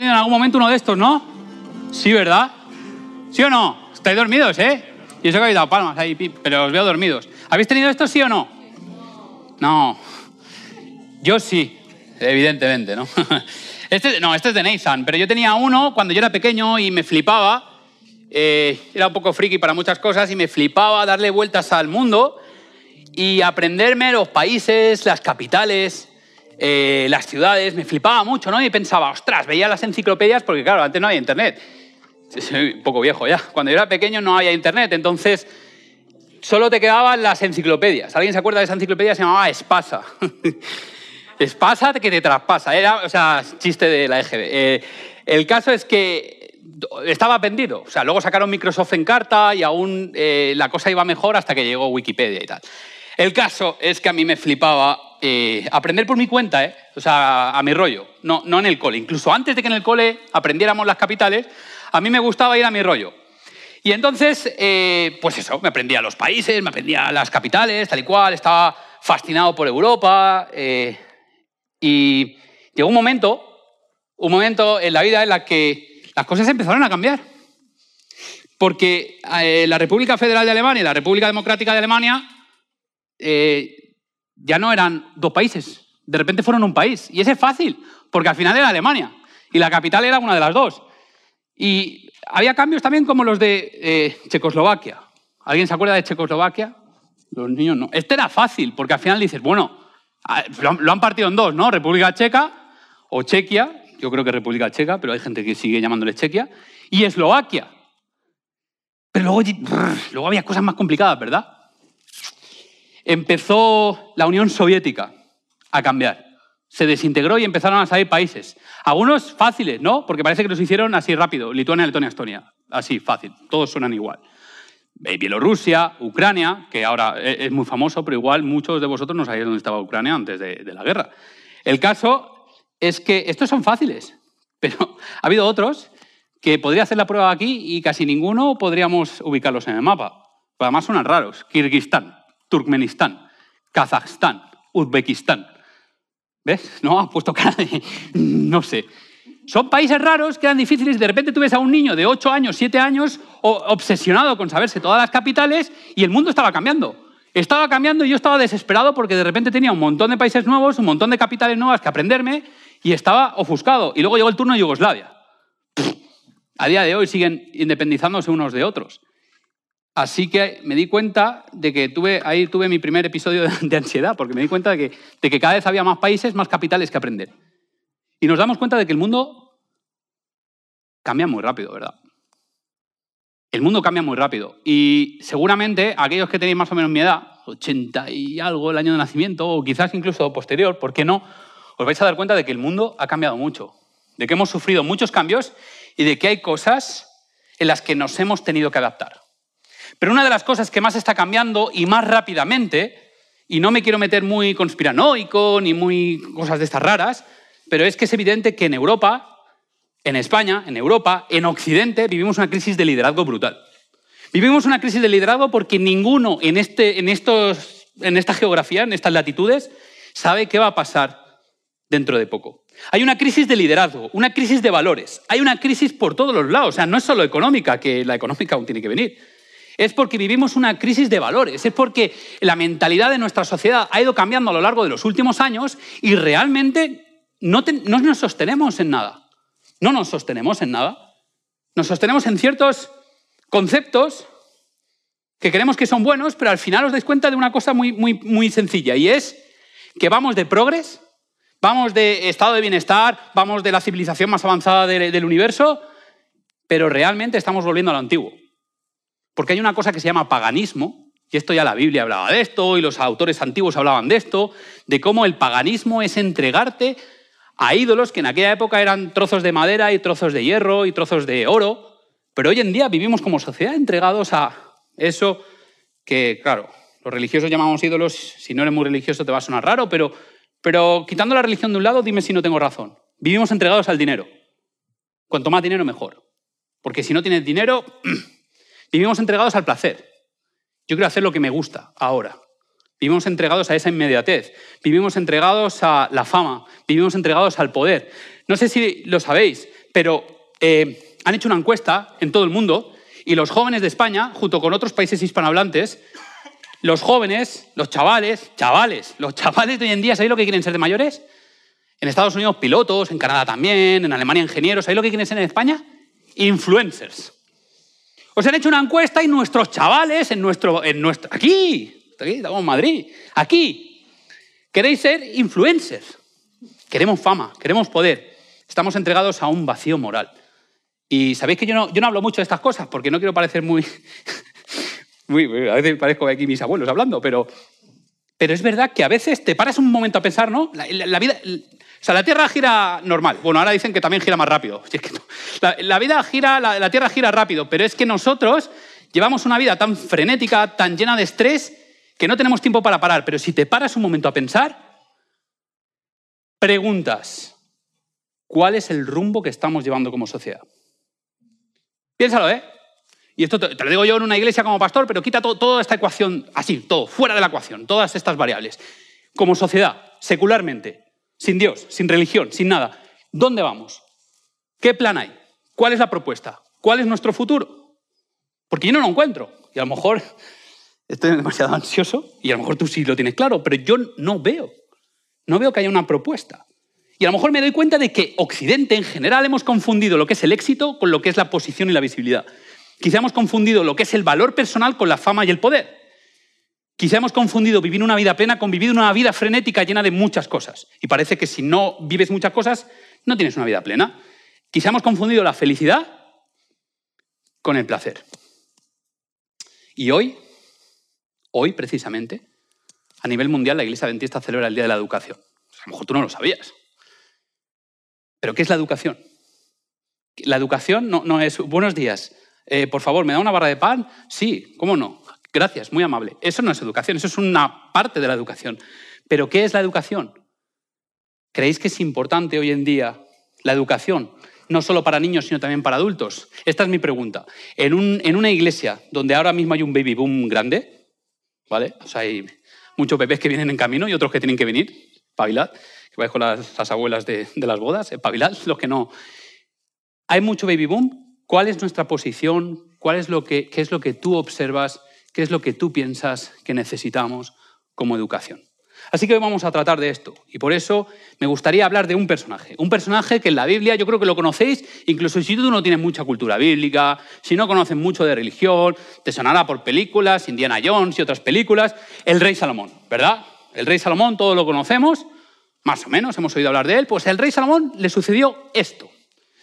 en algún momento uno de estos, ¿no? Sí, ¿verdad? ¿Sí o no? Estáis dormidos, ¿eh? Y eso que habéis dado palmas ahí, pero os veo dormidos. ¿Habéis tenido esto, sí o no? No. Yo sí, evidentemente, ¿no? Este, no, este es de Nathan, pero yo tenía uno cuando yo era pequeño y me flipaba. Eh, era un poco friki para muchas cosas y me flipaba darle vueltas al mundo y aprenderme los países, las capitales, eh, las ciudades, me flipaba mucho, ¿no? Y pensaba, ostras, veía las enciclopedias porque, claro, antes no había internet. Soy un poco viejo ya. Cuando yo era pequeño no había internet, entonces solo te quedaban las enciclopedias. ¿Alguien se acuerda de esa enciclopedia? Se llamaba Espasa. Espasa que te traspasa. Era, o sea, chiste de la EGB. Eh, el caso es que estaba vendido. O sea, luego sacaron Microsoft en carta y aún eh, la cosa iba mejor hasta que llegó Wikipedia y tal. El caso es que a mí me flipaba eh, aprender por mi cuenta, ¿eh? o sea, a mi rollo, no, no en el cole. Incluso antes de que en el cole aprendiéramos las capitales, a mí me gustaba ir a mi rollo. Y entonces, eh, pues eso, me aprendía los países, me aprendía las capitales, tal y cual, estaba fascinado por Europa. y llegó un momento, un momento en la vida en la que las cosas empezaron a cambiar. Porque la República Federal de Alemania y la República Democrática de Alemania eh, ya no eran dos países, de repente fueron un país. Y ese es fácil, porque al final era Alemania y la capital era una de las dos. Y había cambios también como los de eh, Checoslovaquia. ¿Alguien se acuerda de Checoslovaquia? Los niños no. Este era fácil, porque al final dices, bueno, lo han partido en dos, ¿no? República Checa o Chequia, yo creo que República Checa, pero hay gente que sigue llamándole Chequia, y Eslovaquia. Pero luego, luego había cosas más complicadas, ¿verdad? Empezó la Unión Soviética a cambiar. Se desintegró y empezaron a salir países. Algunos fáciles, ¿no? Porque parece que los hicieron así rápido. Lituania, Letonia, Estonia. Así, fácil. Todos suenan igual. Eh, Bielorrusia, Ucrania, que ahora e-, es muy famoso, pero igual muchos de vosotros no sabéis dónde estaba Ucrania antes de, la guerra. El caso es que estos son fáciles, pero ha habido otros que podría hacer la prueba aquí y casi ninguno podríamos ubicarlos en el mapa. Además suenan raros. Kirguistán, Turkmenistán, Kazajstán, Uzbekistán. ¿Ves? No, ha puesto cara de... no sé. Son países raros que eran difíciles de repente tú ves a un niño de 8 años, 7 años, obsesionado con saberse todas las capitales y el mundo estaba cambiando. Estaba cambiando y yo estaba desesperado porque de repente tenía un montón de países nuevos, un montón de capitales nuevas que aprenderme y estaba ofuscado. Y luego llegó el turno de Yugoslavia. A día de hoy siguen independizándose unos de otros. Así que me di cuenta de que tuve, ahí tuve mi primer episodio de ansiedad, porque me di cuenta de que, de que cada vez había más países, más capitales que aprender. Y nos damos cuenta de que el mundo cambia muy rápido, ¿verdad? El mundo cambia muy rápido. Y seguramente aquellos que tenéis más o menos mi edad, 80 y algo el año de nacimiento, o quizás incluso posterior, ¿por qué no? Os vais a dar cuenta de que el mundo ha cambiado mucho, de que hemos sufrido muchos cambios y de que hay cosas en las que nos hemos tenido que adaptar. Pero una de las cosas que más está cambiando y más rápidamente, y no me quiero meter muy conspiranoico ni muy cosas de estas raras, pero es que es evidente que en Europa, en España, en Europa, en Occidente, vivimos una crisis de liderazgo brutal. Vivimos una crisis de liderazgo porque ninguno en, este, en, estos, en esta geografía, en estas latitudes, sabe qué va a pasar dentro de poco. Hay una crisis de liderazgo, una crisis de valores, hay una crisis por todos los lados, o sea, no es solo económica, que la económica aún tiene que venir, es porque vivimos una crisis de valores, es porque la mentalidad de nuestra sociedad ha ido cambiando a lo largo de los últimos años y realmente no, nos sostenemos en nada. No nos sostenemos en nada. Nos sostenemos en ciertos conceptos que creemos que son buenos, pero al final os dais cuenta de una cosa muy, muy, muy sencilla y es que vamos de progres, vamos de estado de bienestar, vamos de la civilización más avanzada del universo, pero realmente estamos volviendo a lo antiguo. Porque hay una cosa que se llama paganismo, y esto ya la Biblia hablaba de esto, y los autores antiguos hablaban de esto, de cómo el paganismo es entregarte a ídolos que en aquella época eran trozos de madera y trozos de hierro y trozos de oro, pero hoy en día vivimos como sociedad entregados a eso que, claro, los religiosos llamamos ídolos, si no eres muy religioso te va a sonar raro, pero, pero quitando la religión de un lado, dime si no tengo razón. Vivimos entregados al dinero. Cuanto más dinero, mejor. Porque si no tienes dinero, Vivimos entregados al placer. Yo quiero hacer lo que me gusta ahora. Vivimos entregados a esa inmediatez. Vivimos entregados a la fama. Vivimos entregados al poder. No sé si lo sabéis, pero eh, han hecho una encuesta en todo el mundo y los jóvenes de España, junto con otros países hispanohablantes, los jóvenes, los chavales, chavales, los chavales de hoy en día, ¿sabéis lo que quieren ser de mayores? En Estados Unidos pilotos, en Canadá también, en Alemania ingenieros, ¿sabéis lo que quieren ser en España? Influencers. Os han hecho una encuesta y nuestros chavales en nuestro, en nuestro aquí, aquí estamos en Madrid, aquí, queréis ser influencers. Queremos fama, queremos poder. Estamos entregados a un vacío moral. Y sabéis que yo no, yo no hablo mucho de estas cosas porque no quiero parecer muy, muy... A veces parezco aquí mis abuelos hablando, pero, pero es verdad que a veces te paras un momento a pensar, ¿no? La, vida... O sea, la Tierra gira normal. Bueno, ahora dicen que también gira más rápido. la, vida gira, la, Tierra gira rápido, pero es que nosotros llevamos una vida tan frenética, tan llena de estrés, que no tenemos tiempo para parar. Pero si te paras un momento a pensar, preguntas, ¿cuál es el rumbo que estamos llevando como sociedad? Piénsalo, ¿eh? Y esto te, lo digo yo en una iglesia como pastor, pero quita toda esta ecuación, así, todo, fuera de la ecuación, todas estas variables. Como sociedad, secularmente, sin Dios, sin religión, sin nada, ¿dónde vamos? ¿Qué plan hay? ¿Cuál es la propuesta? ¿Cuál es nuestro futuro? Porque yo no lo encuentro. Y a lo mejor estoy demasiado ansioso y a lo mejor tú sí lo tienes claro, pero yo no veo. No veo que haya una propuesta. Y a lo mejor me doy cuenta de que Occidente en general hemos confundido lo que es el éxito con lo que es la posición y la visibilidad. Quizá hemos confundido lo que es el valor personal con la fama y el poder. Quizá hemos confundido vivir una vida plena con vivir una vida frenética llena de muchas cosas. Y parece que si no vives muchas cosas, no tienes una vida plena. Quizá hemos confundido la felicidad con el placer. Y hoy, hoy precisamente, a nivel mundial la Iglesia Adventista celebra el Día de la Educación. A lo mejor tú no lo sabías. ¿Pero qué es la educación? La educación no, es buenos días. Eh, por favor, ¿me da una barra de pan? Sí, ¿cómo no? Gracias, muy amable. Eso no es educación, eso es una parte de la educación. ¿Pero qué es la educación? ¿Creéis que es importante hoy en día la educación? No solo para niños, sino también para adultos. Esta es mi pregunta. En, en una iglesia donde ahora mismo hay un baby boom grande, ¿vale? O sea, hay muchos bebés que vienen en camino y otros que tienen que venir, pavilad vais con las, abuelas de, las bodas, espabilad, los que no. Hay mucho baby boom. ¿Cuál es nuestra posición? ¿Cuál es lo que, ¿Qué es lo que tú observas? ¿Qué es lo que tú piensas que necesitamos como educación? Así que hoy vamos a tratar de esto. Y por eso me gustaría hablar de un personaje. Un personaje que en la Biblia yo creo que lo conocéis, incluso si tú no tienes mucha cultura bíblica, si no conoces mucho de religión, te sonará por películas, Indiana Jones y otras películas, el rey Salomón, ¿verdad? El rey Salomón, todos lo conocemos, más o menos hemos oído hablar de él, pues al rey Salomón le sucedió esto.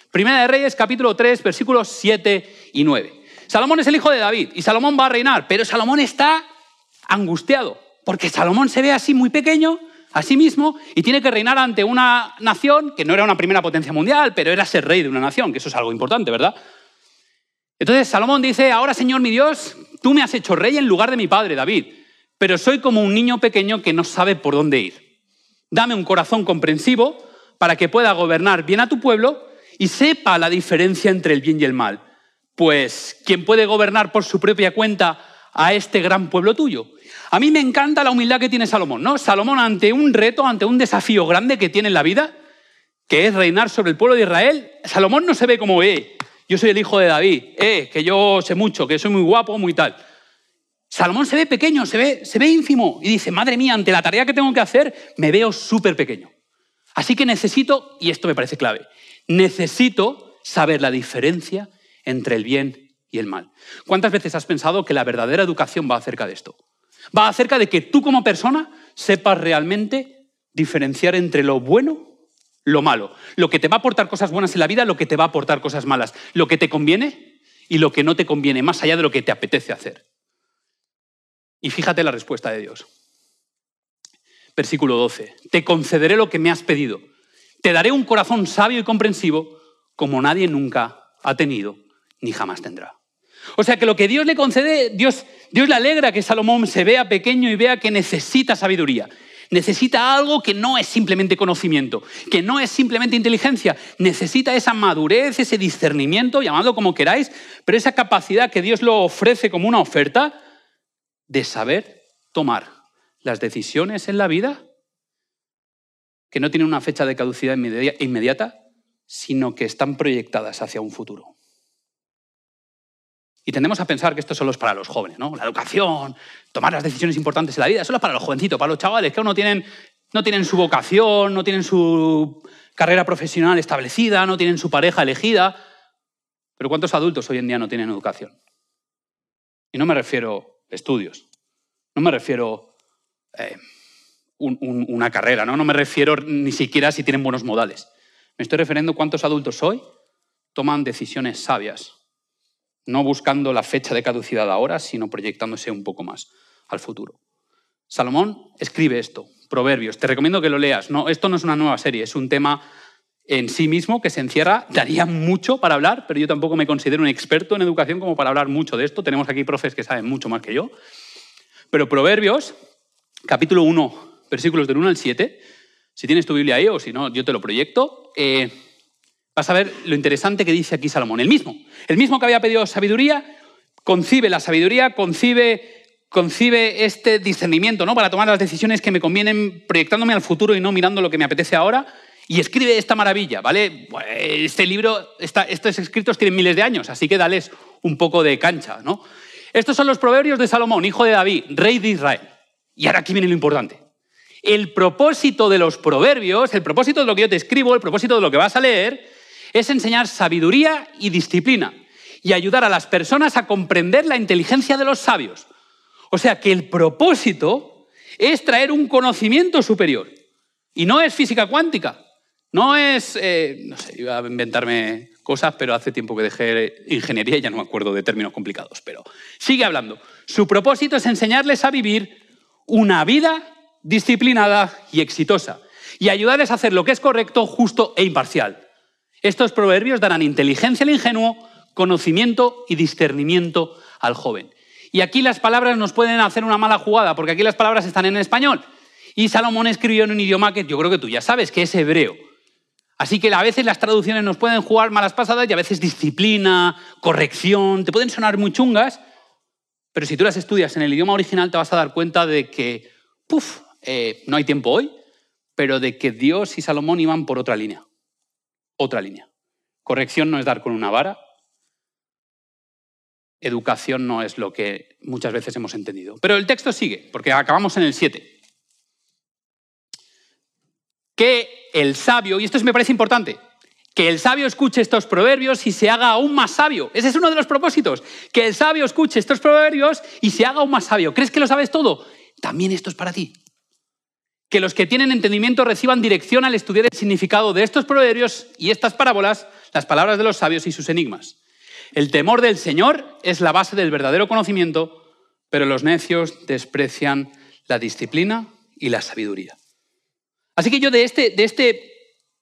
Primera de Reyes, capítulo 3, versículos 7 y 9. Salomón es el hijo de David y Salomón va a reinar, pero Salomón está angustiado, porque Salomón se ve así muy pequeño, a sí mismo, y tiene que reinar ante una nación que no era una primera potencia mundial, pero era ser rey de una nación, que eso es algo importante, ¿verdad? Entonces Salomón dice, ahora Señor mi Dios, tú me has hecho rey en lugar de mi padre David, pero soy como un niño pequeño que no sabe por dónde ir. Dame un corazón comprensivo para que pueda gobernar bien a tu pueblo y sepa la diferencia entre el bien y el mal. Pues, ¿quién puede gobernar por su propia cuenta a este gran pueblo tuyo? A mí me encanta la humildad que tiene Salomón, ¿no? Salomón ante un reto, ante un desafío grande que tiene en la vida, que es reinar sobre el pueblo de Israel, Salomón no se ve como, eh, yo soy el hijo de David, eh, que yo sé mucho, que soy muy guapo, muy tal. Salomón se ve pequeño, se ve, se ve ínfimo y dice, madre mía, ante la tarea que tengo que hacer, me veo súper pequeño. Así que necesito, y esto me parece clave, necesito saber la diferencia entre el bien y el mal. ¿Cuántas veces has pensado que la verdadera educación va acerca de esto? Va acerca de que tú como persona sepas realmente diferenciar entre lo bueno, lo malo, lo que te va a aportar cosas buenas en la vida, lo que te va a aportar cosas malas, lo que te conviene y lo que no te conviene, más allá de lo que te apetece hacer. Y fíjate la respuesta de Dios. Versículo 12. Te concederé lo que me has pedido. Te daré un corazón sabio y comprensivo como nadie nunca ha tenido ni jamás tendrá. O sea que lo que Dios le concede, Dios, Dios le alegra que Salomón se vea pequeño y vea que necesita sabiduría. Necesita algo que no es simplemente conocimiento, que no es simplemente inteligencia. Necesita esa madurez, ese discernimiento, llamadlo como queráis, pero esa capacidad que Dios lo ofrece como una oferta de saber tomar las decisiones en la vida que no tienen una fecha de caducidad inmediata, sino que están proyectadas hacia un futuro. Y tendemos a pensar que esto solo es para los jóvenes, ¿no? La educación, tomar las decisiones importantes en la vida, solo es para los jovencitos, para los chavales que aún no tienen, no tienen su vocación, no tienen su carrera profesional establecida, no tienen su pareja elegida. Pero ¿cuántos adultos hoy en día no tienen educación? Y no me refiero a estudios, no me refiero eh, una carrera, ¿no? no me refiero ni siquiera si tienen buenos modales. Me estoy refiriendo a cuántos adultos hoy toman decisiones sabias, no buscando la fecha de caducidad ahora, sino proyectándose un poco más al futuro. Salomón escribe esto, Proverbios. Te recomiendo que lo leas. No, esto no es una nueva serie, es un tema en sí mismo que se encierra. Daría mucho para hablar, pero yo tampoco me considero un experto en educación como para hablar mucho de esto. Tenemos aquí profes que saben mucho más que yo. Pero Proverbios, capítulo 1, versículos del 1 al 7, si tienes tu Biblia ahí o si no, yo te lo proyecto, eh, vas a ver lo interesante que dice aquí Salomón. El mismo, el mismo que había pedido sabiduría, concibe la sabiduría, concibe concibe este discernimiento ¿no? para tomar las decisiones que me convienen proyectándome al futuro y no mirando lo que me apetece ahora. Y escribe esta maravilla, ¿vale? Este libro, estos escritos tienen miles de años, así que dales un poco de cancha, ¿no? Estos son los proverbios de Salomón, hijo de David, rey de Israel. Y ahora aquí viene lo importante. El propósito de los proverbios, el propósito de lo que yo te escribo, el propósito de lo que vas a leer, es enseñar sabiduría y disciplina y ayudar a las personas a comprender la inteligencia de los sabios o sea que el propósito es traer un conocimiento superior. Y no es física cuántica. No es, eh, no sé, iba a inventarme cosas, pero hace tiempo que dejé ingeniería y ya no me acuerdo de términos complicados. Pero sigue hablando. Su propósito es enseñarles a vivir una vida disciplinada y exitosa y ayudarles a hacer lo que es correcto, justo e imparcial. Estos proverbios darán inteligencia al ingenuo, conocimiento y discernimiento al joven. Y aquí las palabras nos pueden hacer una mala jugada, porque aquí las palabras están en español. Y Salomón escribió en un idioma que yo creo que tú ya sabes, que es hebreo. Así que a veces las traducciones nos pueden jugar malas pasadas y a veces disciplina, corrección, te pueden sonar muy chungas, pero si tú las estudias en el idioma original te vas a dar cuenta de que, puff, eh, no hay tiempo hoy, pero de que Dios y Salomón iban por otra línea. Otra línea. Corrección no es dar con una vara, educación no es lo que muchas veces hemos entendido. Pero el texto sigue, porque acabamos en el 7. Que el sabio, y esto me parece importante, que el sabio escuche estos proverbios y se haga aún más sabio. Ese es uno de los propósitos, que el sabio escuche estos proverbios y se haga aún más sabio. ¿Crees que lo sabes todo? También esto es para ti. Que los que tienen entendimiento reciban dirección al estudiar el significado de estos proverbios y estas parábolas, las palabras de los sabios y sus enigmas. El temor del Señor es la base del verdadero conocimiento, pero los necios desprecian la disciplina y la sabiduría. Así que yo de este, de este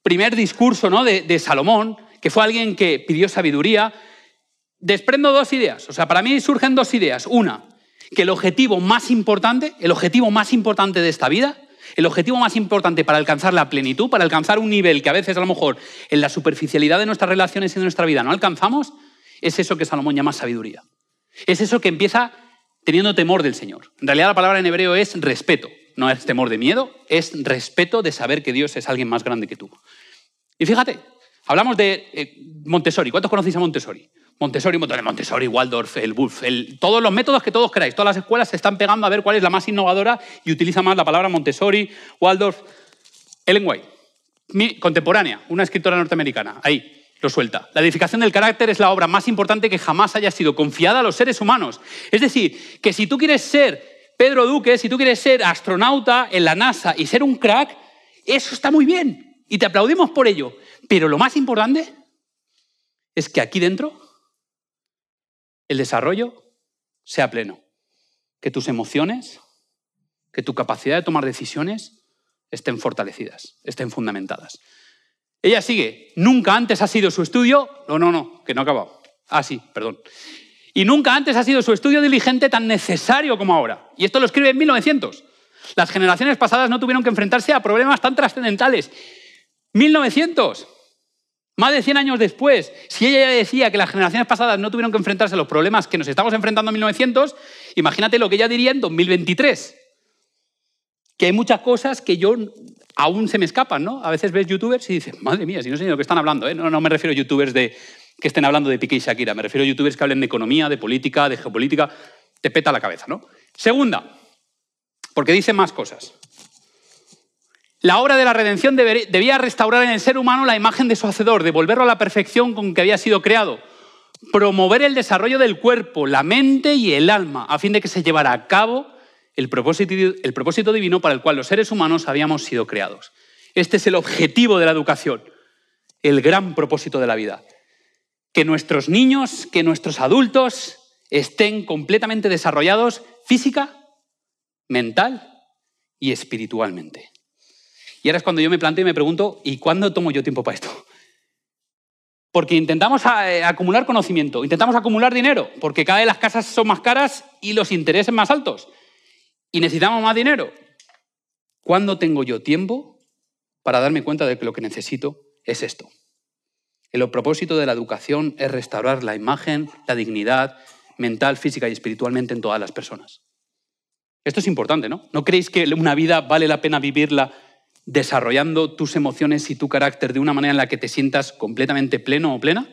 primer discurso ¿no? de, Salomón, que fue alguien que pidió sabiduría, desprendo dos ideas. O sea, para mí surgen dos ideas. Una, que el objetivo más importante, el objetivo más importante de esta vida, el objetivo más importante para alcanzar la plenitud, para alcanzar un nivel que a veces a lo mejor en la superficialidad de nuestras relaciones y de nuestra vida no alcanzamos, es eso que Salomón llama sabiduría. Es eso que empieza teniendo temor del Señor. En realidad la palabra en hebreo es respeto. No es temor de miedo, es respeto de saber que Dios es alguien más grande que tú. Y fíjate, hablamos de eh, Montessori. ¿Cuántos conocéis a Montessori? Montessori, Montessori, Waldorf, el Wolf, todos los métodos que todos queráis. Todas las escuelas se están pegando a ver cuál es la más innovadora y utiliza más la palabra Montessori, Waldorf. Ellen White, contemporánea, una escritora norteamericana, ahí lo suelta. La edificación del carácter es la obra más importante que jamás haya sido confiada a los seres humanos. Es decir, que si tú quieres ser Pedro Duque, si tú quieres ser astronauta en la NASA y ser un crack, eso está muy bien y te aplaudimos por ello. Pero lo más importante es que aquí dentro el desarrollo sea pleno, que tus emociones, que tu capacidad de tomar decisiones estén fortalecidas, estén fundamentadas. Ella sigue, nunca antes ha sido su estudio, no, no, no, que no ha acabado. Ah, sí, perdón. Y nunca antes ha sido su estudio diligente tan necesario como ahora. Y esto lo escribe en 1900. Las generaciones pasadas no tuvieron que enfrentarse a problemas tan trascendentales. 1900. Más de 100 años después, si ella ya decía que las generaciones pasadas no tuvieron que enfrentarse a los problemas que nos estamos enfrentando en 1900, imagínate lo que ella diría en 2023. Que hay muchas cosas que yo aún se me escapan, ¿no? A veces ves youtubers y dices, madre mía, si no sé ni de lo que están hablando, ¿eh? no, no me refiero a youtubers de, que estén hablando de Piqué y Shakira, me refiero a youtubers que hablen de economía, de política, de geopolítica, te peta la cabeza, ¿no? Segunda, porque dice más cosas. La obra de la redención debía restaurar en el ser humano la imagen de su hacedor, devolverlo a la perfección con que había sido creado, promover el desarrollo del cuerpo, la mente y el alma, a fin de que se llevara a cabo el propósito, el propósito divino para el cual los seres humanos habíamos sido creados. Este es el objetivo de la educación, el gran propósito de la vida. Que nuestros niños, que nuestros adultos estén completamente desarrollados física, mental y espiritualmente. Y ahora es cuando yo me planteo y me pregunto, ¿y cuándo tomo yo tiempo para esto? Porque intentamos eh, acumular conocimiento, intentamos acumular dinero, porque cada vez las casas son más caras y los intereses más altos. Y necesitamos más dinero. ¿Cuándo tengo yo tiempo para darme cuenta de que lo que necesito es esto? El propósito de la educación es restaurar la imagen, la dignidad mental, física y espiritualmente en todas las personas. Esto es importante, ¿no? ¿No creéis que una vida vale la pena vivirla desarrollando tus emociones y tu carácter de una manera en la que te sientas completamente pleno o plena?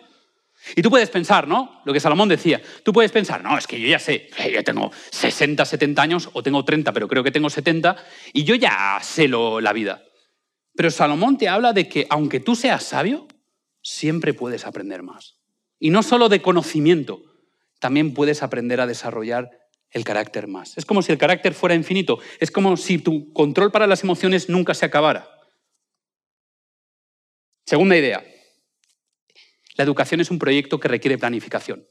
Y tú puedes pensar, ¿no? Lo que Salomón decía, tú puedes pensar, no, es que yo ya sé, yo tengo 60, 70 años o tengo 30, pero creo que tengo 70 y yo ya sé lo, la vida. Pero Salomón te habla de que aunque tú seas sabio, siempre puedes aprender más. Y no solo de conocimiento, también puedes aprender a desarrollar el carácter más. Es como si el carácter fuera infinito. Es como si tu control para las emociones nunca se acabara. Segunda idea. La educación es un proyecto que requiere planificación.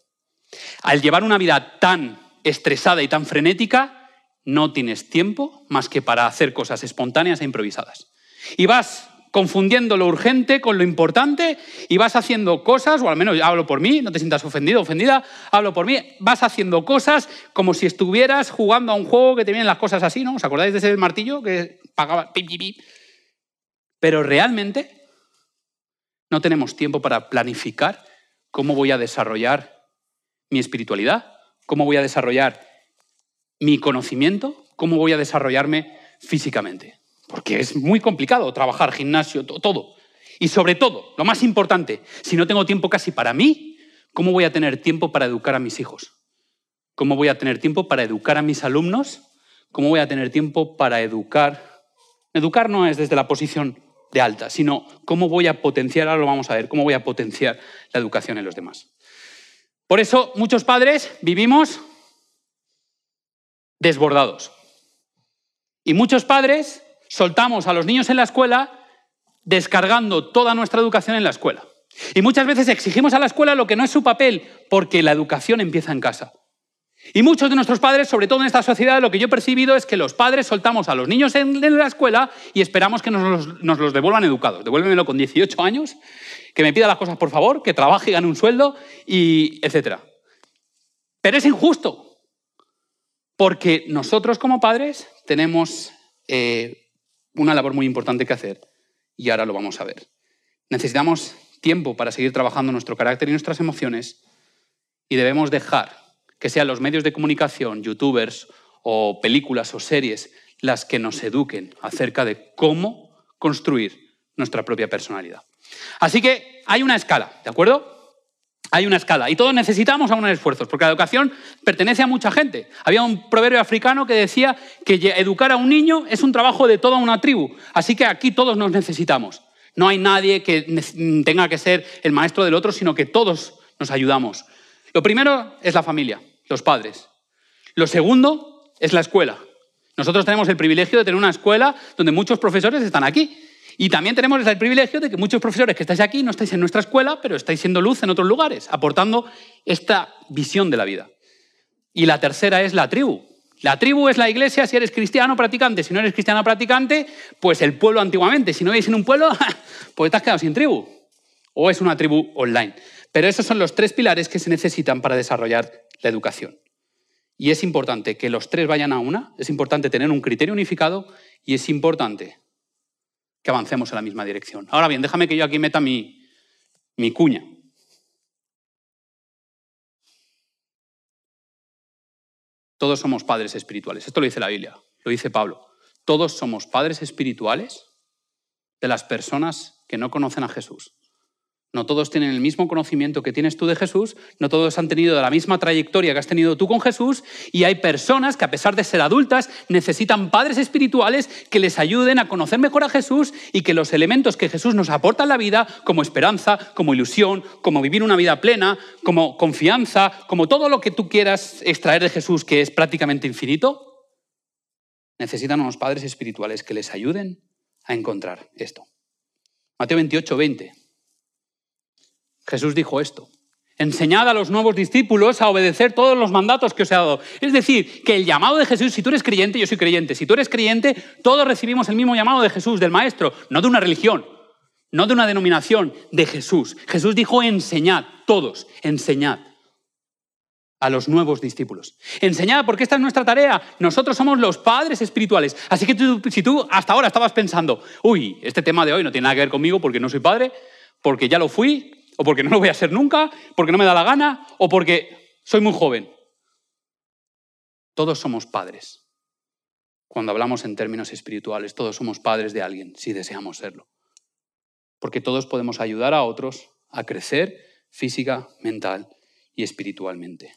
Al llevar una vida tan estresada y tan frenética, no tienes tiempo más que para hacer cosas espontáneas e improvisadas. Y vas confundiendo lo urgente con lo importante y vas haciendo cosas, o al menos hablo por mí, no te sientas ofendido, ofendida, hablo por mí, vas haciendo cosas como si estuvieras jugando a un juego que te vienen las cosas así, ¿no? ¿Os acordáis de ese martillo que pagaba? Pero realmente no tenemos tiempo para planificar cómo voy a desarrollar mi espiritualidad, cómo voy a desarrollar mi conocimiento, cómo voy a desarrollarme físicamente porque es muy complicado trabajar, gimnasio, todo. Y sobre todo, lo más importante, si no tengo tiempo casi para mí, ¿cómo voy a tener tiempo para educar a mis hijos? ¿Cómo voy a tener tiempo para educar a mis alumnos? ¿Cómo voy a tener tiempo para educar? Educar no es desde la posición de alta, sino cómo voy a potenciar, ahora lo vamos a ver, cómo voy a potenciar la educación en los demás. Por eso muchos padres vivimos desbordados. Y muchos padres soltamos a los niños en la escuela descargando toda nuestra educación en la escuela. Y muchas veces exigimos a la escuela lo que no es su papel, porque la educación empieza en casa. Y muchos de nuestros padres, sobre todo en esta sociedad, lo que yo he percibido es que los padres soltamos a los niños en, la escuela y esperamos que nos los, devuelvan educados. Devuélvemelo con 18 años, que me pida las cosas por favor, que trabaje y gane un sueldo, y etc. Pero es injusto, porque nosotros como padres tenemos eh, una labor muy importante que hacer y ahora lo vamos a ver. Necesitamos tiempo para seguir trabajando nuestro carácter y nuestras emociones y debemos dejar que sean los medios de comunicación, youtubers o películas o series las que nos eduquen acerca de cómo construir nuestra propia personalidad. Así que hay una escala, ¿de acuerdo? Hay una escala y todos necesitamos unos esfuerzos, porque la educación pertenece a mucha gente. Había un proverbio africano que decía que educar a un niño es un trabajo de toda una tribu, así que aquí todos nos necesitamos. No hay nadie que tenga que ser el maestro del otro, sino que todos nos ayudamos. Lo primero es la familia, los padres. Lo segundo es la escuela. Nosotros tenemos el privilegio de tener una escuela donde muchos profesores están aquí y también tenemos el privilegio de que muchos profesores que estáis aquí no estáis en nuestra escuela, pero estáis siendo luz en otros lugares, aportando esta visión de la vida. Y la tercera es la tribu. La tribu es la iglesia si eres cristiano practicante. Si no eres cristiano practicante, pues el pueblo antiguamente. Si no veis en un pueblo, pues te quedado sin tribu. O es una tribu online. Pero esos son los tres pilares que se necesitan para desarrollar la educación. Y es importante que los tres vayan a una, es importante tener un criterio unificado y es importante que avancemos en la misma dirección. Ahora bien, déjame que yo aquí meta mi, mi cuña. Todos somos padres espirituales. Esto lo dice la Biblia, lo dice Pablo. Todos somos padres espirituales de las personas que no conocen a Jesús. No todos tienen el mismo conocimiento que tienes tú de Jesús, no todos han tenido la misma trayectoria que has tenido tú con Jesús, y hay personas que a pesar de ser adultas necesitan padres espirituales que les ayuden a conocer mejor a Jesús y que los elementos que Jesús nos aporta en la vida, como esperanza, como ilusión, como vivir una vida plena, como confianza, como todo lo que tú quieras extraer de Jesús que es prácticamente infinito, necesitan unos padres espirituales que les ayuden a encontrar esto. Mateo 28, 20. Jesús dijo esto. Enseñad a los nuevos discípulos a obedecer todos los mandatos que os he dado. Es decir, que el llamado de Jesús, si tú eres creyente, yo soy creyente, si tú eres creyente, todos recibimos el mismo llamado de Jesús, del Maestro, no de una religión, no de una denominación, de Jesús. Jesús dijo enseñad, todos, enseñad a los nuevos discípulos. Enseñad, porque esta es nuestra tarea. Nosotros somos los padres espirituales. Así que si tú hasta ahora estabas pensando, uy, este tema de hoy no tiene nada que ver conmigo porque no soy padre, porque ya lo fui, o porque no lo voy a ser nunca, porque no me da la gana, o porque soy muy joven. Todos somos padres. Cuando hablamos en términos espirituales, todos somos padres de alguien, si deseamos serlo. Porque todos podemos ayudar a otros a crecer física, mental y espiritualmente.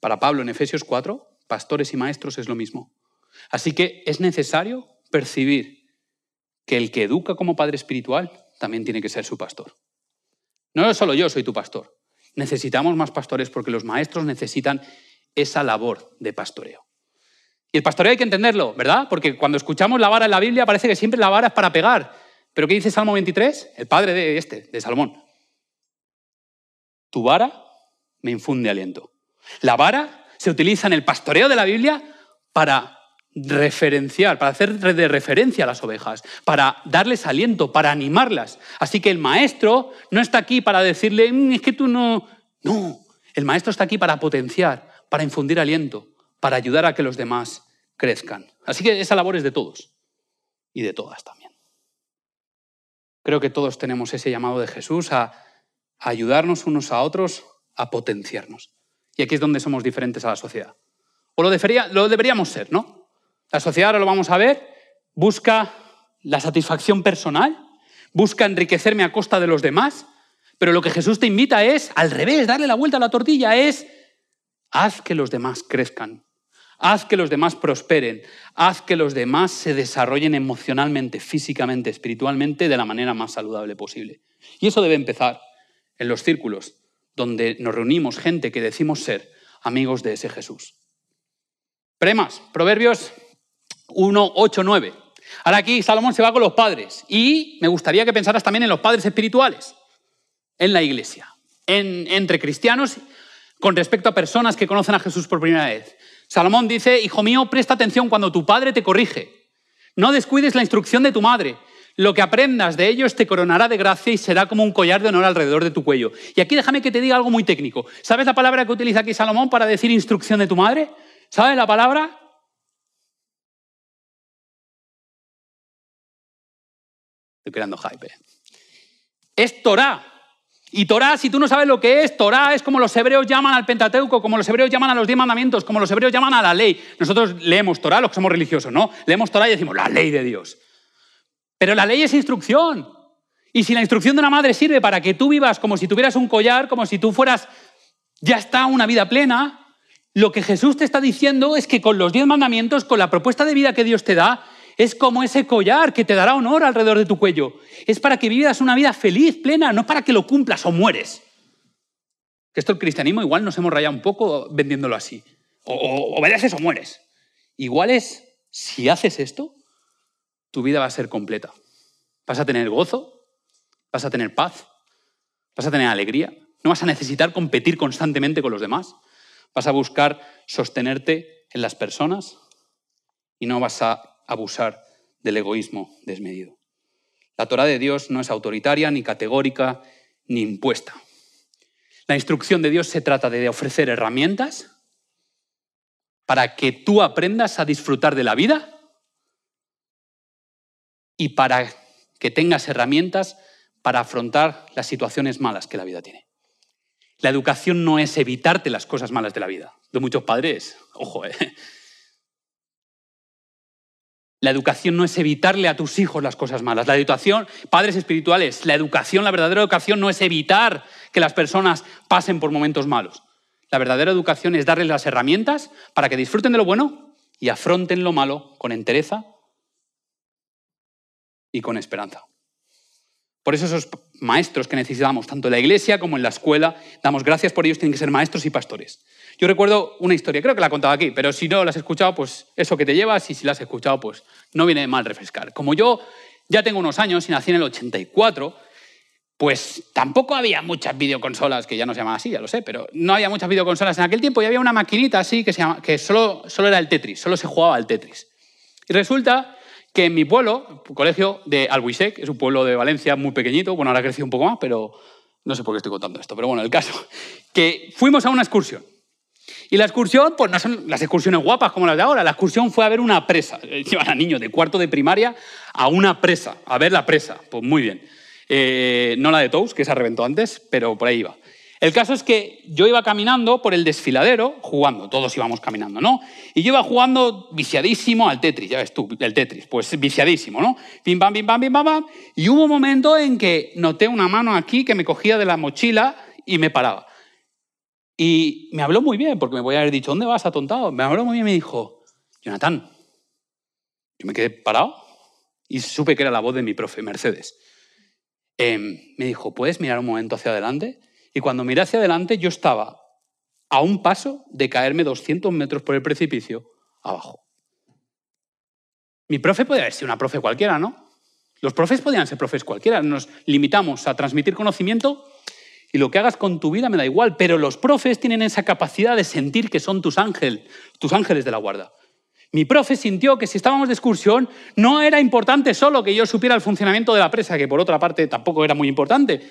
Para Pablo en Efesios 4, pastores y maestros es lo mismo. Así que es necesario percibir que el que educa como padre espiritual también tiene que ser su pastor. No solo yo soy tu pastor. Necesitamos más pastores porque los maestros necesitan esa labor de pastoreo. Y el pastoreo hay que entenderlo, ¿verdad? Porque cuando escuchamos la vara en la Biblia parece que siempre la vara es para pegar. ¿Pero qué dice Salmo 23? El padre de este, de Salomón. Tu vara me infunde aliento. La vara se utiliza en el pastoreo de la Biblia para referenciar, para hacer de referencia a las ovejas, para darles aliento, para animarlas. Así que el maestro no está aquí para decirle, mm, es que tú no... No, el maestro está aquí para potenciar, para infundir aliento, para ayudar a que los demás crezcan. Así que esa labor es de todos y de todas también. Creo que todos tenemos ese llamado de Jesús a, ayudarnos unos a otros, a potenciarnos. Y aquí es donde somos diferentes a la sociedad. O lo, lo deberíamos ser, ¿no? La sociedad, ahora lo vamos a ver, busca la satisfacción personal, busca enriquecerme a costa de los demás, pero lo que Jesús te invita es, al revés, darle la vuelta a la tortilla, es, haz que los demás crezcan, haz que los demás prosperen, haz que los demás se desarrollen emocionalmente, físicamente, espiritualmente, de la manera más saludable posible. Y eso debe empezar en los círculos donde nos reunimos gente que decimos ser amigos de ese Jesús. Premas, Proverbios 1, 8, 9. Ahora aquí Salomón se va con los padres y me gustaría que pensaras también en los padres espirituales, en la iglesia, en, entre cristianos con respecto a personas que conocen a Jesús por primera vez. Salomón dice, hijo mío, presta atención cuando tu padre te corrige. No descuides la instrucción de tu madre. Lo que aprendas de ellos te coronará de gracia y será como un collar de honor alrededor de tu cuello. Y aquí déjame que te diga algo muy técnico. ¿Sabes la palabra que utiliza aquí Salomón para decir instrucción de tu madre? ¿Sabes la palabra? Estoy creando hype. Es Torah. Y Torah, si tú no sabes lo que es, Torah es como los hebreos llaman al Pentateuco, como los hebreos llaman a los diez mandamientos, como los hebreos llaman a la ley. Nosotros leemos Torah, los que somos religiosos, ¿no? Leemos Torah y decimos, la ley de Dios. Pero la ley es instrucción. Y si la instrucción de una madre sirve para que tú vivas como si tuvieras un collar, como si tú fueras, ya está, una vida plena, lo que Jesús te está diciendo es que con los diez mandamientos, con la propuesta de vida que Dios te da, es como ese collar que te dará honor alrededor de tu cuello. Es para que vivas una vida feliz, plena, no para que lo cumplas o mueres. Que esto el cristianismo igual nos hemos rayado un poco vendiéndolo así. O, obedeces o mueres. Igual es, si haces esto, tu vida va a ser completa. Vas a tener gozo, vas a tener paz, vas a tener alegría. No vas a necesitar competir constantemente con los demás. Vas a buscar sostenerte en las personas y no vas a abusar del egoísmo desmedido. La Torah de Dios no es autoritaria, ni categórica, ni impuesta. La instrucción de Dios se trata de ofrecer herramientas para que tú aprendas a disfrutar de la vida y para que tengas herramientas para afrontar las situaciones malas que la vida tiene. La educación no es evitarte las cosas malas de la vida. De muchos padres, ojo, eh, La educación no es evitarle a tus hijos las cosas malas. La educación, padres espirituales, la educación, la verdadera educación no es evitar que las personas pasen por momentos malos. La verdadera educación es darles las herramientas para que disfruten de lo bueno y afronten lo malo con entereza y con esperanza. Por eso esos maestros que necesitamos, tanto en la iglesia como en la escuela, damos gracias por ellos, tienen que ser maestros y pastores. Yo recuerdo una historia, creo que la he contado aquí, pero si no la has escuchado, pues eso que te llevas, y si la has escuchado, pues no viene mal refrescar. Como yo ya tengo unos años y nací en el 84, pues tampoco había muchas videoconsolas, que ya no se llamaban así, ya lo sé, pero no había muchas videoconsolas en aquel tiempo y había una maquinita así que, solo era el Tetris, solo se jugaba al Tetris. Y resulta que en mi pueblo, colegio de Albuisec, es un pueblo de Valencia muy pequeñito, bueno, ahora ha crecido un poco más, pero no sé por qué estoy contando esto, pero bueno, el caso, que fuimos a una excursión. Y la excursión, pues no son las excursiones guapas como las de ahora, la excursión fue a ver una presa. Llevan a niños de cuarto de primaria a una presa, a ver la presa. Pues muy bien. Eh, no la de Tous, que se reventó antes, pero por ahí iba. El caso es que yo iba caminando por el desfiladero, jugando, todos íbamos caminando, ¿no? Y yo iba jugando viciadísimo al Tetris, ya ves tú, el Tetris, pues viciadísimo, ¿no? Pim, pam, pim, pam, pim, pam, pam. Y hubo un momento en que noté una mano aquí que me cogía de la mochila y me paraba. Y me habló muy bien, porque me voy a haber dicho, ¿dónde vas, atontado? Me habló muy bien y me dijo, Jonathan, yo me quedé parado y supe que era la voz de mi profe, Mercedes. Em, me dijo, ¿puedes mirar un momento hacia adelante? Y cuando miré hacia adelante, yo estaba a un paso de caerme 200 metros por el precipicio abajo. Mi profe podía haber sido una profe cualquiera, ¿no? Los profes podían ser profes cualquiera. Nos limitamos a transmitir conocimiento y lo que hagas con tu vida me da igual, pero los profes tienen esa capacidad de sentir que son tus ángeles, tus ángeles de la guarda. Mi profe sintió que si estábamos de excursión no era importante solo que yo supiera el funcionamiento de la presa, que por otra parte tampoco era muy importante,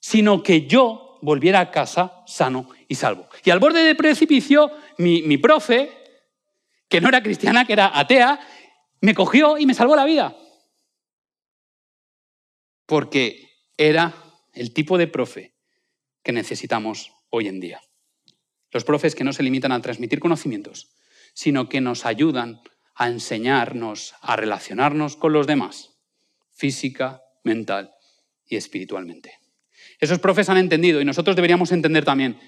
sino que yo volviera a casa sano y salvo. Y al borde del precipicio, mi, mi profe, que no era cristiana, que era atea, me cogió y me salvó la vida. Porque era el tipo de profe que necesitamos hoy en día. Los profes que no se limitan a transmitir conocimientos, sino que nos ayudan a enseñarnos a relacionarnos con los demás, física, mental y espiritualmente. Esos profes han entendido y nosotros deberíamos entender también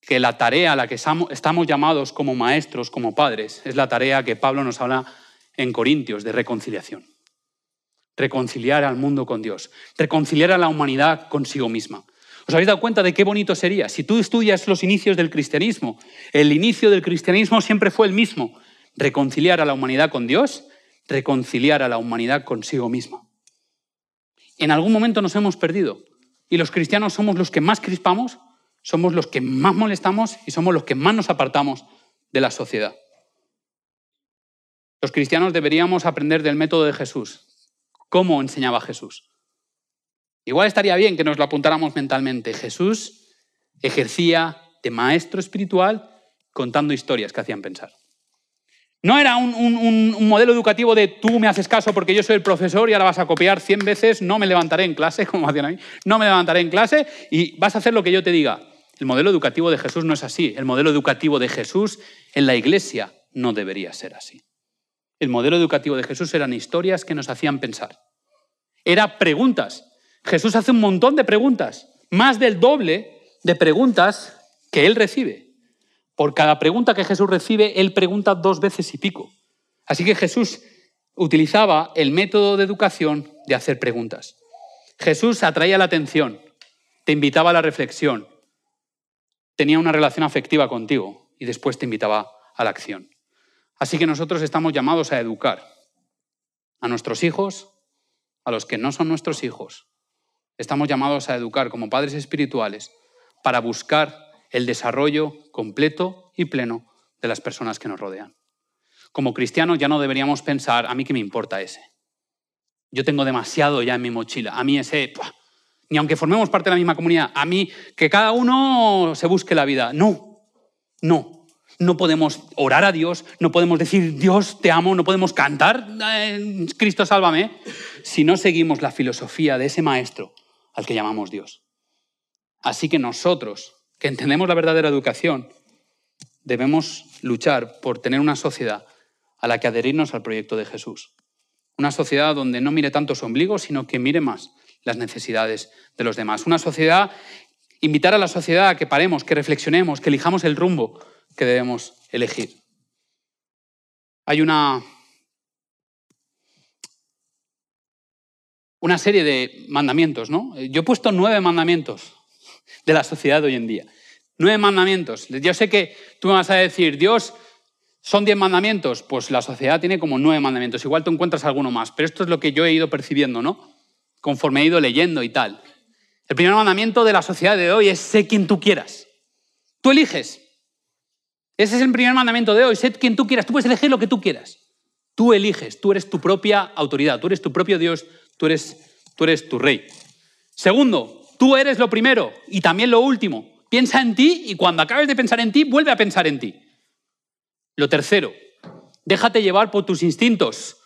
que la tarea a la que estamos llamados como maestros, como padres, es la tarea que Pablo nos habla en Corintios de reconciliación. Reconciliar al mundo con Dios, reconciliar a la humanidad consigo misma. ¿Os habéis dado cuenta de qué bonito sería? Si tú estudias los inicios del cristianismo, el inicio del cristianismo siempre fue el mismo, reconciliar a la humanidad con Dios, reconciliar a la humanidad consigo misma. En algún momento nos hemos perdido y los cristianos somos los que más crispamos, somos los que más molestamos y somos los que más nos apartamos de la sociedad. Los cristianos deberíamos aprender del método de Jesús. ¿Cómo enseñaba Jesús? Igual estaría bien que nos lo apuntáramos mentalmente. Jesús ejercía de maestro espiritual contando historias que hacían pensar. No era un, modelo educativo de tú me haces caso porque yo soy el profesor y ahora vas a copiar 100 veces, no me levantaré en clase, como hacían ahí, no me levantaré en clase y vas a hacer lo que yo te diga. El modelo educativo de Jesús no es así. El modelo educativo de Jesús en la iglesia no debería ser así. El modelo educativo de Jesús eran historias que nos hacían pensar. Era preguntas Jesús hace un montón de preguntas, más del doble de preguntas que él recibe. Por cada pregunta que Jesús recibe, él pregunta dos veces y pico. Así que Jesús utilizaba el método de educación de hacer preguntas. Jesús atraía la atención, te invitaba a la reflexión, tenía una relación afectiva contigo y después te invitaba a la acción. Así que nosotros estamos llamados a educar a nuestros hijos, a los que no son nuestros hijos, Estamos llamados a educar como padres espirituales para buscar el desarrollo completo y pleno de las personas que nos rodean. Como cristianos ya no deberíamos pensar, a mí qué me importa ese. Yo tengo demasiado ya en mi mochila. A mí ese, ni aunque formemos parte de la misma comunidad, a mí que cada uno se busque la vida. No, no. No podemos orar a Dios, no podemos decir Dios te amo, no podemos cantar eh, Cristo sálvame, si no seguimos la filosofía de ese maestro al que llamamos Dios. Así que nosotros, que entendemos la verdadera educación, debemos luchar por tener una sociedad a la que adherirnos al proyecto de Jesús. Una sociedad donde no mire tanto su ombligo, sino que mire más las necesidades de los demás. Una sociedad, invitar a la sociedad a que paremos, que reflexionemos, que elijamos el rumbo que debemos elegir. Hay una, una serie de mandamientos, ¿no? Yo he puesto nueve mandamientos de la sociedad de hoy en día. Nueve mandamientos. Yo sé que tú me vas a decir, Dios, son diez mandamientos. Pues la sociedad tiene como nueve mandamientos. Igual tú encuentras alguno más. Pero esto es lo que yo he ido percibiendo, ¿no? Conforme he ido leyendo y tal. El primer mandamiento de la sociedad de hoy es sé quien tú quieras. Tú eliges. Ese es el primer mandamiento de hoy. Sé quien tú quieras. Tú puedes elegir lo que tú quieras. Tú eliges. Tú eres tu propia autoridad. Tú eres tu propio Dios. Tú eres, tú eres tu rey. Segundo, tú eres lo primero y también lo último. Piensa en ti y cuando acabes de pensar en ti, vuelve a pensar en ti. Lo tercero, déjate llevar por tus instintos.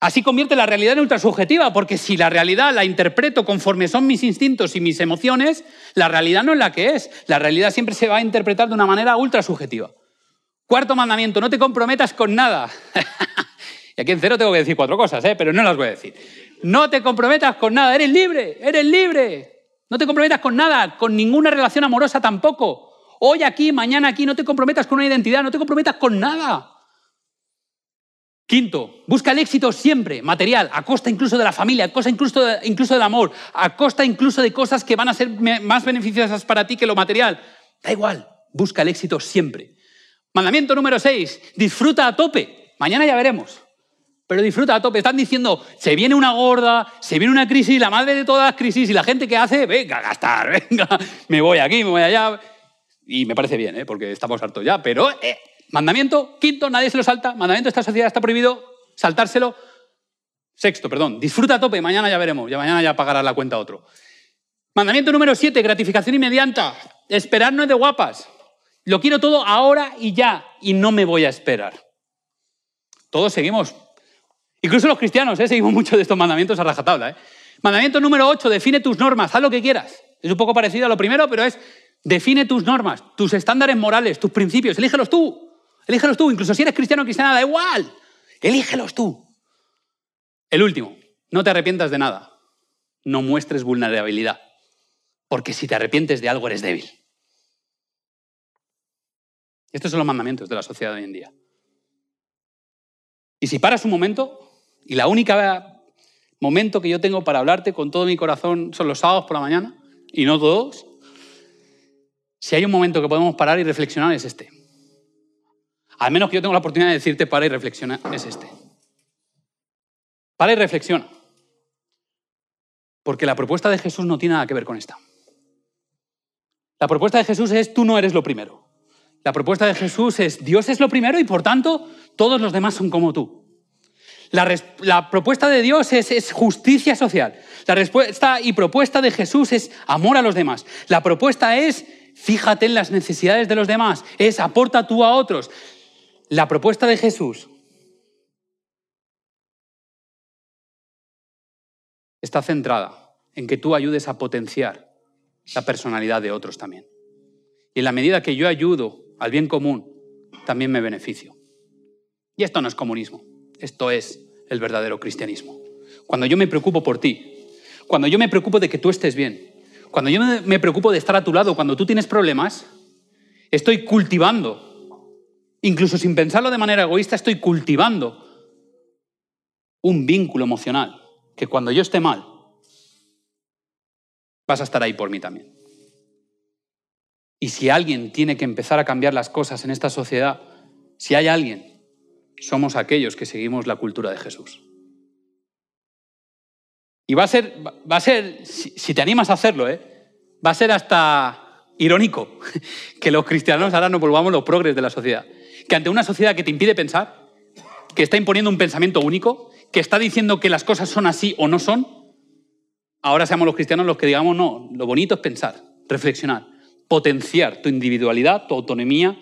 Así convierte la realidad en ultrasubjetiva, porque si la realidad la interpreto conforme son mis instintos y mis emociones, la realidad no es la que es. La realidad siempre se va a interpretar de una manera ultrasubjetiva. Cuarto mandamiento, no te comprometas con nada. aquí en cero tengo que decir cuatro cosas, ¿eh? pero no las voy a decir. No te comprometas con nada, eres libre, eres libre. No te comprometas con nada, con ninguna relación amorosa tampoco. Hoy aquí, mañana aquí, no te comprometas con una identidad, no te comprometas con nada. Quinto, busca el éxito siempre, material, a costa incluso de la familia, a costa incluso, incluso del amor, a costa incluso de cosas que van a ser más beneficiosas para ti que lo material. Da igual, busca el éxito siempre. Mandamiento número seis, disfruta a tope. Mañana ya veremos pero disfruta a tope. Están diciendo, se viene una gorda, se viene una crisis, la madre de todas las crisis, y la gente que hace, venga a gastar, venga, me voy aquí, me voy allá. Y me parece bien, ¿eh? porque estamos hartos ya, pero eh, mandamiento, quinto, nadie se lo salta, mandamiento de esta sociedad está prohibido saltárselo. Sexto, perdón, disfruta a tope, mañana ya veremos, ya mañana ya pagará la cuenta otro. Mandamiento número siete, gratificación inmediata. Esperar no es de guapas. Lo quiero todo ahora y ya, y no me voy a esperar. Todos seguimos Incluso los cristianos, ¿eh? seguimos mucho de estos mandamientos a rajatabla. ¿eh? Mandamiento número 8, define tus normas, haz lo que quieras. Es un poco parecido a lo primero, pero es define tus normas, tus estándares morales, tus principios, elígelos tú. Elígelos tú, incluso si eres cristiano o cristiana, da igual. Elígelos tú. El último, no te arrepientas de nada. No muestres vulnerabilidad. Porque si te arrepientes de algo, eres débil. Estos son los mandamientos de la sociedad de hoy en día. Y si paras un momento, y la única momento que yo tengo para hablarte con todo mi corazón son los sábados por la mañana, y no todos. Si hay un momento que podemos parar y reflexionar es este. Al menos que yo tengo la oportunidad de decirte para y reflexiona es este. Para y reflexiona. Porque la propuesta de Jesús no tiene nada que ver con esta. La propuesta de Jesús es tú no eres lo primero. La propuesta de Jesús es Dios es lo primero y por tanto todos los demás son como tú. La, propuesta de Dios es, justicia social. La respuesta y propuesta de Jesús es amor a los demás. La propuesta es fíjate en las necesidades de los demás, es aporta tú a otros. La propuesta de Jesús está centrada en que tú ayudes a potenciar la personalidad de otros también. Y en la medida que yo ayudo al bien común, también me beneficio. Y esto no es comunismo. Esto es el verdadero cristianismo. Cuando yo me preocupo por ti, cuando yo me preocupo de que tú estés bien, cuando yo me preocupo de estar a tu lado cuando tú tienes problemas, estoy cultivando, incluso sin pensarlo de manera egoísta, estoy cultivando un vínculo emocional que cuando yo esté mal, vas a estar ahí por mí también. Y si alguien tiene que empezar a cambiar las cosas en esta sociedad, si hay alguien somos aquellos que seguimos la cultura de Jesús. Y va a ser, va a ser si te animas a hacerlo, ¿eh? va a ser hasta irónico que los cristianos ahora nos volvamos los progres de la sociedad. Que ante una sociedad que te impide pensar, que está imponiendo un pensamiento único, que está diciendo que las cosas son así o no son, ahora seamos los cristianos los que digamos, no, lo bonito es pensar, reflexionar, potenciar tu individualidad, tu autonomía,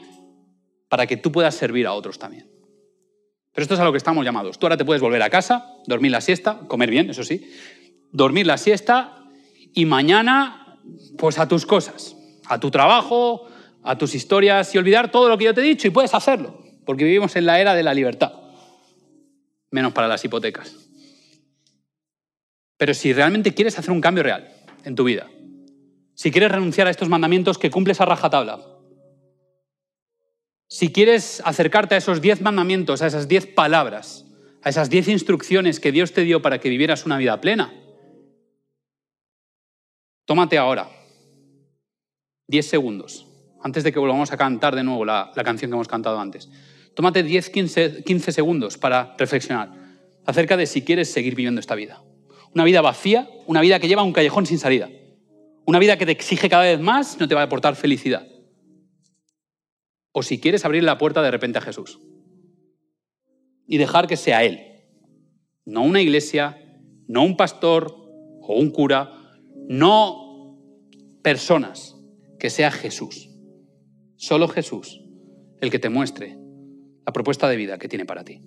para que tú puedas servir a otros también. Pero esto es a lo que estamos llamados. Tú ahora te puedes volver a casa, dormir la siesta, comer bien, eso sí, dormir la siesta y mañana, pues a tus cosas, a tu trabajo, a tus historias y olvidar todo lo que yo te he dicho y puedes hacerlo. porque vivimos en la era de la libertad, menos para las hipotecas. Pero si realmente quieres hacer un cambio real en tu vida, si quieres renunciar a estos mandamientos que cumples a rajatabla, si quieres acercarte a esos diez mandamientos, a esas diez palabras, a esas diez instrucciones que Dios te dio para que vivieras una vida plena, tómate ahora diez segundos, antes de que volvamos a cantar de nuevo la, canción que hemos cantado antes. Tómate 10, 15, 15 segundos para reflexionar acerca de si quieres seguir viviendo esta vida. Una vida vacía, una vida que lleva a un callejón sin salida. Una vida que te exige cada vez más, no te va a aportar felicidad o si quieres abrir la puerta de repente a Jesús. Y dejar que sea Él, no una iglesia, no un pastor o un cura, no personas, que sea Jesús, solo Jesús, el que te muestre la propuesta de vida que tiene para ti.